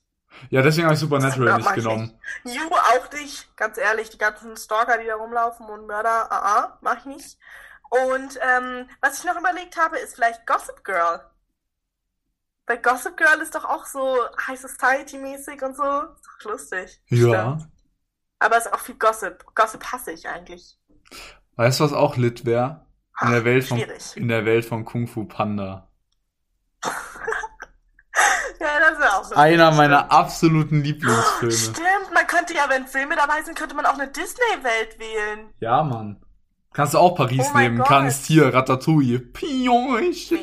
Ja, deswegen habe ich Supernatural nicht genommen. Nicht. You auch nicht, ganz ehrlich, die ganzen Stalker, die da rumlaufen und Mörder, ah, ah, mach ich nicht. Und ähm, was ich noch überlegt habe, ist vielleicht Gossip Girl. Weil Gossip Girl ist doch auch so High Society-mäßig und so. Ist doch lustig. Ja. Stimmt. Aber es ist auch viel Gossip. Gossip hasse ich eigentlich. Weißt du, was auch lit wäre? In, der Welt von, in der Welt von Kung Fu Panda. Ja, das ist auch so. Einer meiner absoluten Lieblingsfilme. Stimmt, man könnte ja, wenn Filme dabei sind, könnte man auch eine Disney-Welt wählen. Ja, Mann. Kannst du auch Paris oh nehmen. Gott. Kannst hier Ratatouille. Pion, ich nee.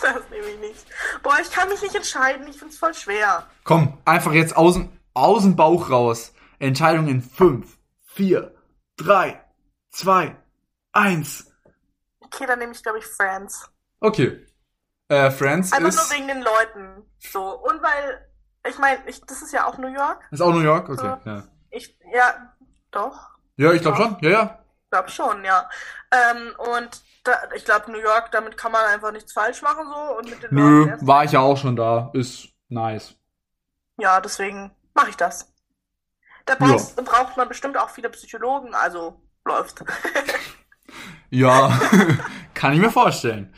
Das nehme ich nicht. Boah, ich kann mich nicht entscheiden. Ich find's voll schwer. Komm, einfach jetzt aus, aus dem Bauch raus. Entscheidung in 5, 4, 3, 2, 1. Okay, dann nehme ich, glaube ich, Friends. Okay. Äh, Friends Einfach ist... nur wegen den Leuten. So. Und weil, ich meine, ich, das ist ja auch New York. Ist auch New York? Okay, so. ja. Ich, ja, doch. Ja, ich glaube schon. Ja, ja. Ich glaube schon, ja. Ähm, und da, ich glaube, New York, damit kann man einfach nichts falsch machen so. Und mit den Nö, Leuten war ich ja auch schon da. Ist nice. Ja, deswegen mache ich das. Da brauchst, ja. braucht man bestimmt auch viele Psychologen, also läuft. ja, kann ich mir vorstellen.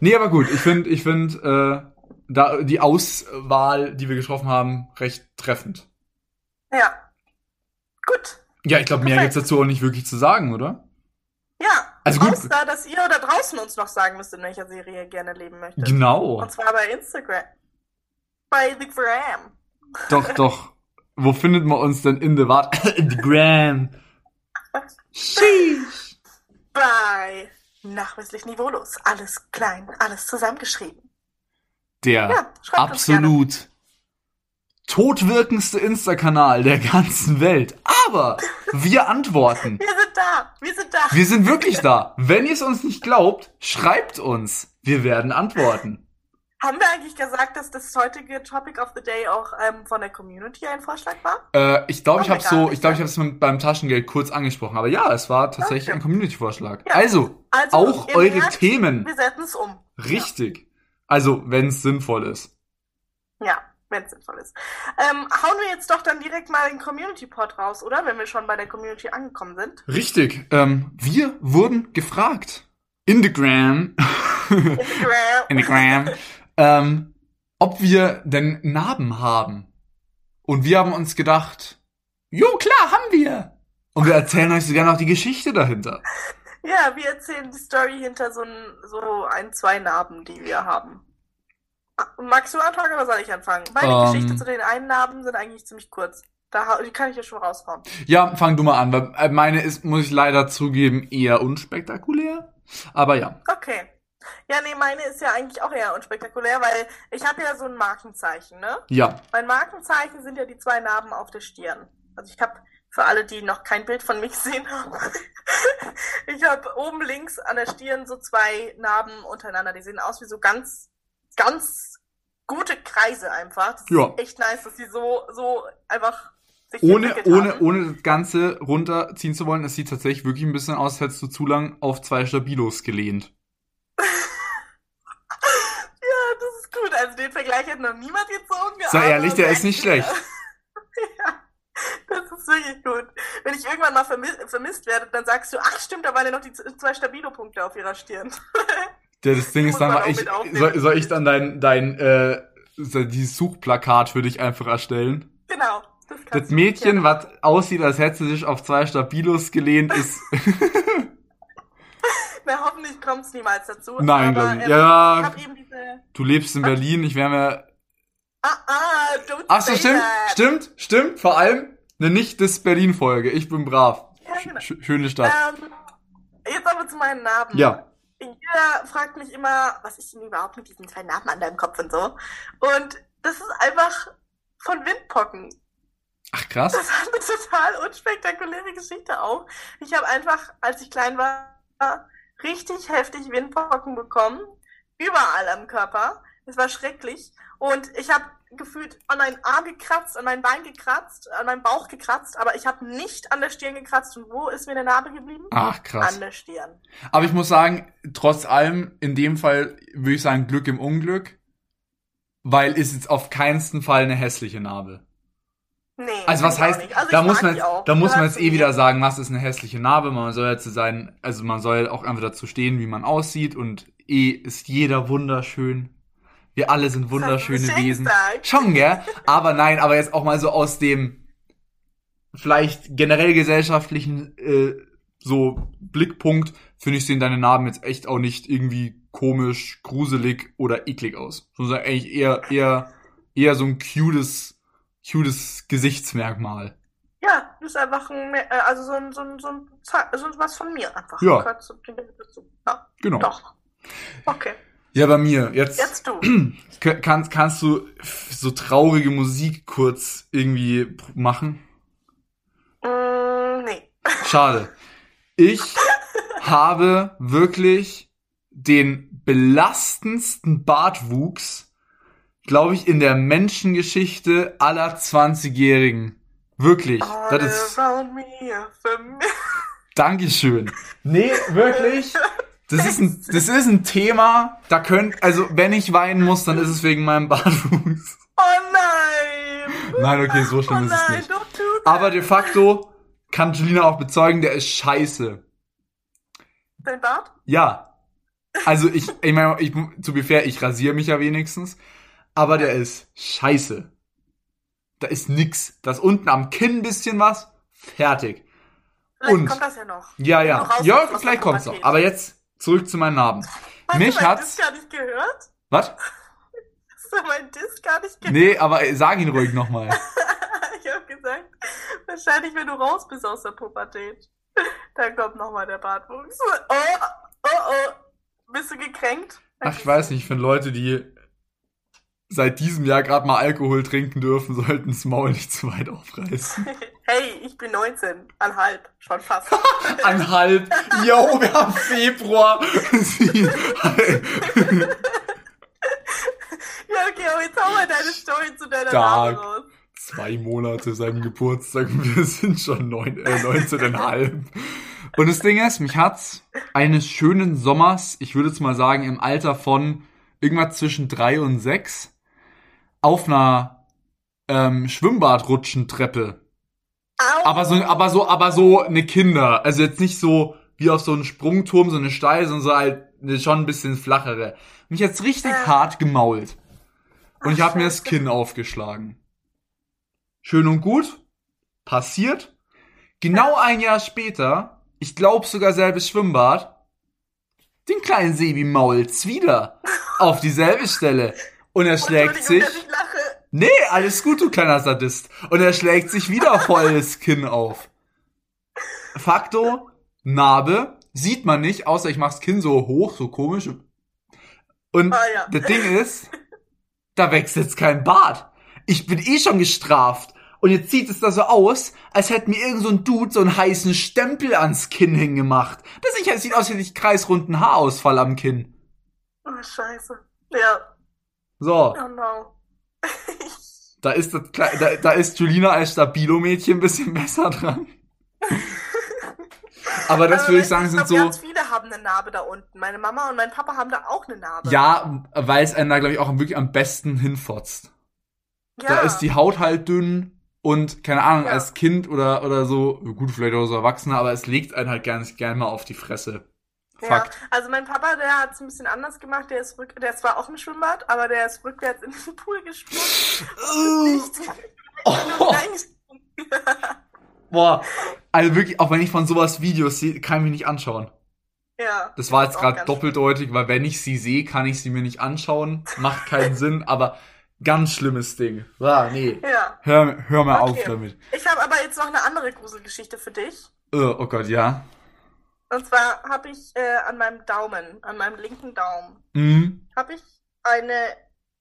Nee, aber gut, ich finde, ich finde, äh, da die Auswahl, die wir getroffen haben, recht treffend. Ja. Gut. Ja, ich glaube, mehr gibt's dazu auch nicht wirklich zu sagen, oder? Ja. Also gut. Außer, dass ihr da draußen uns noch sagen müsst, in welcher Serie ihr gerne leben möchtet. Genau. Und zwar bei Instagram. Bei The Gram. Doch, doch. Wo findet man uns denn in the Wart? the Gram. Sheesh. Bei Nachweislich niveaulos. Alles klein, alles zusammengeschrieben. Der ja, absolut totwirkendste Insta-Kanal der ganzen Welt. Aber wir antworten. Wir sind da. Wir sind da. Wir sind wirklich da. Wenn ihr es uns nicht glaubt, schreibt uns. Wir werden antworten. Haben wir eigentlich gesagt, dass das heutige Topic of the Day auch ähm, von der Community ein Vorschlag war? Äh, ich glaube, ich habe so, ich glaube, ich ja. habe es beim Taschengeld kurz angesprochen. Aber ja, es war tatsächlich Okay. ein Community-Vorschlag. Ja. Also, Also, auch eure merkt, Themen. Wir setzen es um. Richtig. Also, wenn es sinnvoll ist. Ja, wenn es sinnvoll ist. Ähm, hauen wir jetzt doch dann direkt mal den Community-Pod raus, oder? Wenn wir schon bei der Community angekommen sind. Richtig. Ähm, wir wurden gefragt. In the gram. In the gram. ähm, ob wir denn Narben haben. Und wir haben uns gedacht, jo, klar, haben wir. Und wir erzählen euch sogar noch die Geschichte dahinter. Ja, wir erzählen die Story hinter so ein, so ein, zwei Narben, die wir haben. Magst du anfangen oder soll ich anfangen? Meine Ähm. Geschichte zu den einen Narben sind eigentlich ziemlich kurz. Da, die kann ich ja schon raushauen. Ja, fang du mal an, weil äh, meine ist, muss ich leider zugeben, eher unspektakulär. Aber ja. Okay. Ja, nee, meine ist ja eigentlich auch eher unspektakulär, weil ich habe ja so ein Markenzeichen, ne? Ja. Mein Markenzeichen sind ja die zwei Narben auf der Stirn. Also ich habe, für alle, die noch kein Bild von mich gesehen haben, ich habe oben links an der Stirn so zwei Narben untereinander. Die sehen aus wie so ganz, ganz gute Kreise einfach. Das Ja. ist echt nice, dass die so, so einfach Ohne, ohne, haben. ohne das Ganze runterziehen zu wollen, es sieht tatsächlich wirklich ein bisschen aus, als hättest du zu lang auf zwei Stabilos gelehnt. Ja, das ist gut. Also den Vergleich hat noch niemand gezogen. Sei aber ehrlich, der ist nicht schlecht. ja, das ist wirklich gut. Wenn ich irgendwann mal vermi vermisst werde, dann sagst du, ach stimmt, da waren ja noch die zwei Stabilo-Punkte auf ihrer Stirn. Das Ding ist dann mal, ich, soll, soll ich dann dein, dein, äh, so dieses Suchplakat für dich einfach erstellen? genau. Das, Das Mädchen, was aussieht, als hätte sie sich auf zwei Stabilos gelehnt, ist, Na, hoffentlich kommt es niemals dazu. nein, glaube ich. ähm, Ja, Ich diese. du lebst in Berlin, ich wäre mir, Ah, ah, don't ach so, stimmt, that. stimmt, stimmt, vor allem eine Nicht-Dis-Berlin-Folge, ich bin brav. Ja, genau. Sch schöne Stadt. Ähm, jetzt aber zu meinen Narben. Ja. Jeder fragt mich immer, was ist denn überhaupt mit diesen zwei Narben an deinem Kopf und so. Und das ist einfach von Windpocken. Ach krass. Das hat eine total unspektakuläre Geschichte auch. Ich habe einfach, als ich klein war, richtig heftig Windpocken bekommen. Überall am Körper. Es war schrecklich. Und ich habe gefühlt an meinen Arm gekratzt, an mein Bein gekratzt, an meinem Bauch gekratzt, aber ich habe nicht an der Stirn gekratzt. Und wo ist mir eine Narbe geblieben? Ach krass. An der Stirn. Aber ich muss sagen, trotz allem, in dem Fall würde ich sagen Glück im Unglück, weil ist jetzt auf keinsten Fall eine hässliche Narbe. Nee. Also was heißt. Also da muss man, da muss man jetzt eh wieder sagen, was ist eine hässliche Narbe. Man soll ja zu sein, also man soll auch einfach dazu stehen, wie man aussieht und eh ist jeder wunderschön. Wir alle sind wunderschöne Wesen. gesagt. Schon, gell? Aber nein, aber jetzt auch mal so aus dem vielleicht generell gesellschaftlichen äh, so Blickpunkt, finde ich, sehen deine Narben jetzt echt auch nicht irgendwie komisch, gruselig oder eklig aus. Sondern eigentlich eher, eher, eher so ein cutes, cutes Gesichtsmerkmal. Ja, das ist einfach ein, äh, also so ein, so ein, so ein, so was von mir einfach. Ja. Ja, Genau. doch. Okay, Ja, bei mir. Jetzt, jetzt du. Kannst, kannst du so traurige Musik kurz irgendwie machen? mm, nee. Schade. Ich habe wirklich den belastendsten Bartwuchs, glaube ich, in der Menschengeschichte aller 20-Jährigen. Wirklich. All Das ist. Dankeschön. Nee, wirklich. Das ist ein, das ist ein Thema, da könnt, also wenn ich weinen muss, dann ist es wegen meinem Bartwuchs. Oh nein! Nein, okay, so Oh schlimm ist es nein, nicht. do that. Aber de facto kann Julina auch bezeugen, der ist scheiße. Dein Bart? Ja. Also ich, ich meine, ich, zu be fair, ich rasiere mich ja wenigstens. Aber der ist scheiße. Da ist nix. Da ist unten am Kinn ein bisschen was. Fertig. Vielleicht Und- kommt das ja noch. Ja, ja. Raus Ja, vielleicht kommt's noch. Aber jetzt zurück zu meinen Narben. Hast mich du meinen hat's- Diss gar nicht gehört? Was? Hast du meinen Diss gar nicht gehört? Nee, aber sag ihn ruhig nochmal. ich hab gesagt, wahrscheinlich, wenn du raus bist aus der Pubertät, dann kommt nochmal der Bartwuchs. Oh, oh, oh. Bist du gekränkt? Ach, ich weiß nicht, ich finde Leute, die seit diesem Jahr gerade mal Alkohol trinken dürfen, sollten das Maul nicht zu weit aufreißen. Hey, ich bin 19. Anhalb. Schon fast. Anhalb. Yo, wir haben Februar. ja, okay, aber jetzt hau mal deine Story zu deiner Stark. Name raus. Zwei Monate seinem Geburtstag und wir sind schon neun, äh, 19,5. Und das Ding ist, mich hat's eines schönen Sommers, ich würde jetzt mal sagen, im Alter von irgendwas zwischen drei und sechs, auf einer ähm, Schwimmbadrutschentreppe. Au. Aber so, aber so, aber so eine Kinder. Also jetzt nicht so wie auf so einen Sprungturm, so eine Steil, sondern so halt eine schon ein bisschen flachere. Mich jetzt richtig Ja. hart gemault. Und ich habe mir das. Kinn aufgeschlagen. Schön und gut. Passiert. Genau ein Jahr später, ich glaube sogar selbes Schwimmbad, den kleinen Sebi mault's wieder. Auf dieselbe Stelle. Und er schlägt sich. Nee, alles gut, du kleiner Sadist. Und er schlägt sich wieder voll das Kinn auf. Fakto, Narbe, sieht man nicht, außer ich mach's Kinn so hoch, so komisch. Und Ah, ja. das Ding ist, da wächst jetzt kein Bart. Ich bin eh schon gestraft. Und jetzt sieht es da so aus, als hätte mir irgend so ein Dude so einen heißen Stempel ans Kinn hingemacht. Das sieht aus, als hätte ich kreisrunden Haarausfall am Kinn. Oh, scheiße. Ja. So. Oh no. Da ist, das, da, da ist Julina als Stabilo-Mädchen ein bisschen besser dran. Aber das würde ich sagen, sind glaub, so, Ganz viele haben eine Narbe da unten. Meine Mama und mein Papa haben da auch eine Narbe. ja, weil es einen da, glaube ich, auch wirklich am besten hinfotzt. ja. Da ist die Haut halt dünn und, keine Ahnung, Ja. als Kind oder, oder so, gut, vielleicht auch so Erwachsener, aber es legt einen halt ganz gerne mal auf die Fresse. Fakt. Ja, also mein Papa, der hat es ein bisschen anders gemacht. Der ist rück, der ist zwar auch im Schwimmbad, aber der ist rückwärts in den Pool gesprungen. Oh, boah. Also wirklich, auch wenn ich von sowas Videos sehe, kann ich mich nicht anschauen. ja. Das war jetzt gerade doppeldeutig, weil wenn ich sie sehe, kann ich sie mir nicht anschauen. Macht keinen Sinn, aber ganz schlimmes Ding. Ah, nee. Ja. Hör, hör mal Okay. auf damit. Ich habe aber jetzt noch eine andere Gruselgeschichte für dich. Äh, oh Gott, ja. Und zwar habe ich äh, an meinem Daumen, an meinem linken Daumen, Mhm. habe ich eine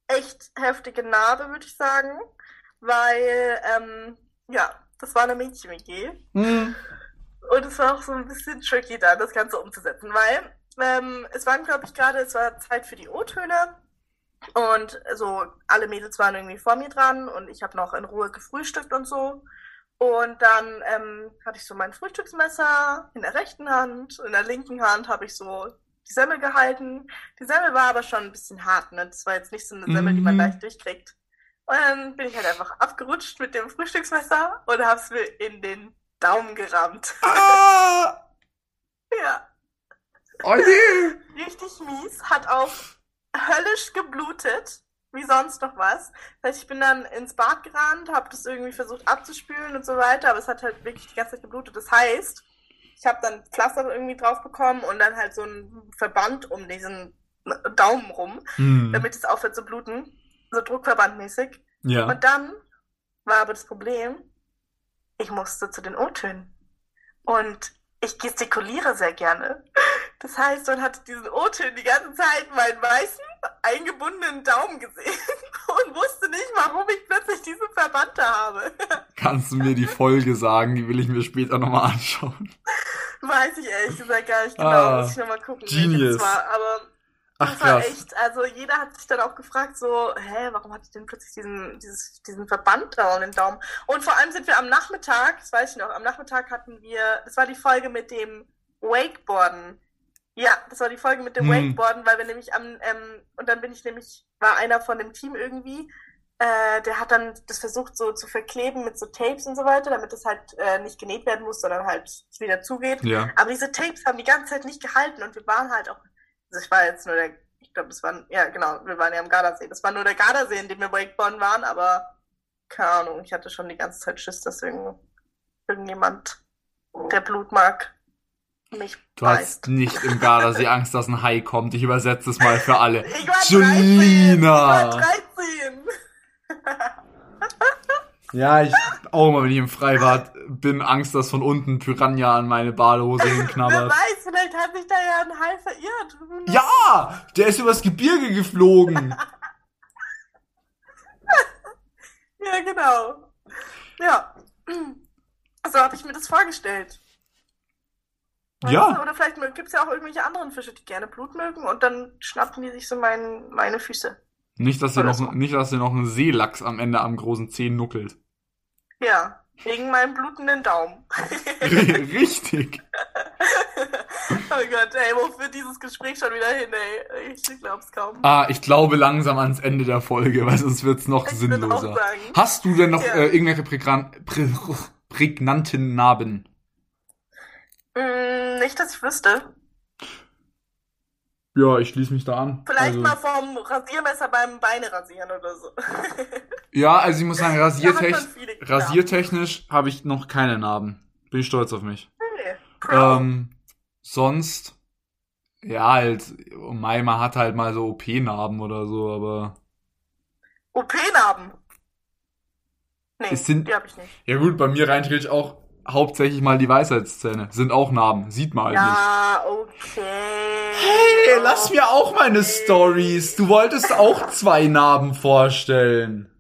echt heftige Narbe, würde ich sagen. Weil, ähm, ja, das war eine Mädchen-WG. Mhm. Und es war auch so ein bisschen tricky da, das Ganze umzusetzen, weil ähm, es waren, glaube ich, gerade, es war Zeit für die O-Töne und so alle Mädels waren irgendwie vor mir dran und ich habe noch in Ruhe gefrühstückt und so. Und dann ähm, hatte ich so mein Frühstücksmesser in der rechten Hand, in der linken Hand habe ich so die Semmel gehalten. Die Semmel war aber schon ein bisschen hart, ne? Das war jetzt nicht so eine Semmel, die man Mhm. leicht durchkriegt. Und dann bin ich halt einfach abgerutscht mit dem Frühstücksmesser und hab's mir in den Daumen gerammt. Ah! Ja, Oh nee! richtig mies. Hat auch höllisch geblutet, wie sonst noch was. Das heißt, ich bin dann ins Bad gerannt, habe das irgendwie versucht abzuspülen und so weiter, aber es hat halt wirklich die ganze Zeit geblutet. Das heißt, ich habe dann Pflaster irgendwie drauf bekommen und dann halt so einen Verband um diesen Daumen rum, Hm. damit es aufhört zu bluten. So Druckverbandmäßig. Ja. Und dann war aber das Problem, ich musste zu den O-Tönen. Und ich gestikuliere sehr gerne. Das heißt, man hat diesen O-Tönen die ganze Zeit meinen weißen, eingebundenen Daumen gesehen und wusste nicht, warum ich plötzlich diesen Verband da habe. Kannst du mir die Folge sagen? Die will ich mir später nochmal anschauen. Weiß ich ehrlich gesagt gar nicht genau. Ah, Muss ich nochmal gucken, genius. war. Aber Ach Das war krass. echt, also jeder hat sich dann auch gefragt, so, hä, warum hatte ich denn plötzlich diesen, dieses, diesen Verband da um den Daumen? Und vor allem sind wir am Nachmittag, das weiß ich noch, am Nachmittag hatten wir, das war die Folge mit dem Wakeboarden. Ja, das war die Folge mit dem Hm. Wakeboarden, weil wir nämlich am, ähm, und dann bin ich nämlich, war einer von dem Team irgendwie, äh, der hat dann das versucht so zu verkleben mit so Tapes und so weiter, damit das halt äh, nicht genäht werden muss, sondern halt wieder zugeht. Ja. Aber diese Tapes haben die ganze Zeit nicht gehalten und wir waren halt auch, also ich war jetzt nur der, ich glaube, das war, ja genau, wir waren ja am Gardasee. Das war nur der Gardasee, in dem wir Wakeboarden waren, aber keine Ahnung, ich hatte schon die ganze Zeit Schiss, dass irgend, irgendjemand, der Blut mag, mich Du beißt. hast nicht im Gardasee Angst, dass ein Hai kommt. Ich übersetze es mal für alle. Ich war 13! Ich Julina! war 13! Ja, ich auch immer, wenn ich im Freibad bin, Angst, dass von unten Piranha an meine Badehose Wer hinknabbert. weiß, vielleicht hat sich da ja ein Hai verirrt. Ja! Der ist übers Gebirge geflogen. Ja, genau. Ja. So habe ich mir das vorgestellt. Weißt Ja. du? Oder vielleicht gibt es ja auch irgendwelche anderen Fische, die gerne Blut mögen und dann schnappen die sich so mein, meine Füße. Nicht, dass dir noch, so. nicht, dass dir noch ein Seelachs am Ende am großen Zeh nuckelt. Ja, wegen meinem blutenden Daumen. Richtig. oh Gott, ey, wo führt dieses Gespräch schon wieder hin, ey? Ich glaub's kaum. Ah, ich glaube langsam ans Ende der Folge, weil sonst wird's noch Ich sinnloser. Hast du denn noch Ja. äh, irgendwelche prägnanten Narben? Mm, nicht, dass ich wüsste. Ja, ich schließe mich da an. Vielleicht also, mal vom Rasiermesser beim Beine rasieren oder so. Ja, also ich muss sagen, Da hat rasiertech man viele Narben. rasiertechnisch habe ich noch keine Narben. Bin ich stolz auf mich. Okay. Proud. Ähm, sonst, ja, halt, Mai, man hat halt mal so OP-Narben oder so, aber. OP-Narben. Nee, Es sind- die hab ich nicht. Ja gut, bei mir rein theoretisch auch hauptsächlich mal die Weisheitszähne. Sind auch Narben. Sieht man halt nicht. Ja, okay. Hey, lass mir auch meine Stories. Du wolltest auch zwei Narben vorstellen.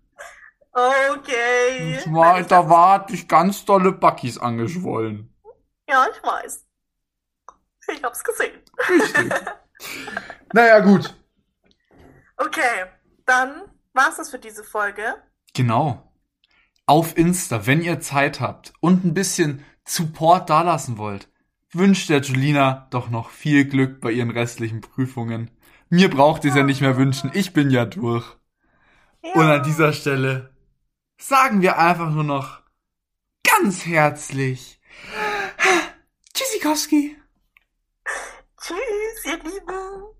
Okay. Ich da war dich ganz dolle Buckys angeschwollen. Ja, ich weiß. Ich hab's gesehen. Richtig. naja, gut. Okay, dann war's das für diese Folge. Genau. Auf Insta, wenn ihr Zeit habt und ein bisschen Support dalassen wollt, wünscht der Julina doch noch viel Glück bei ihren restlichen Prüfungen. Mir braucht ihr es ja nicht mehr wünschen, ich bin ja durch. Ja. Und an dieser Stelle sagen wir einfach nur noch ganz herzlich Tschüssikowski. Tschüss, ihr Lieben.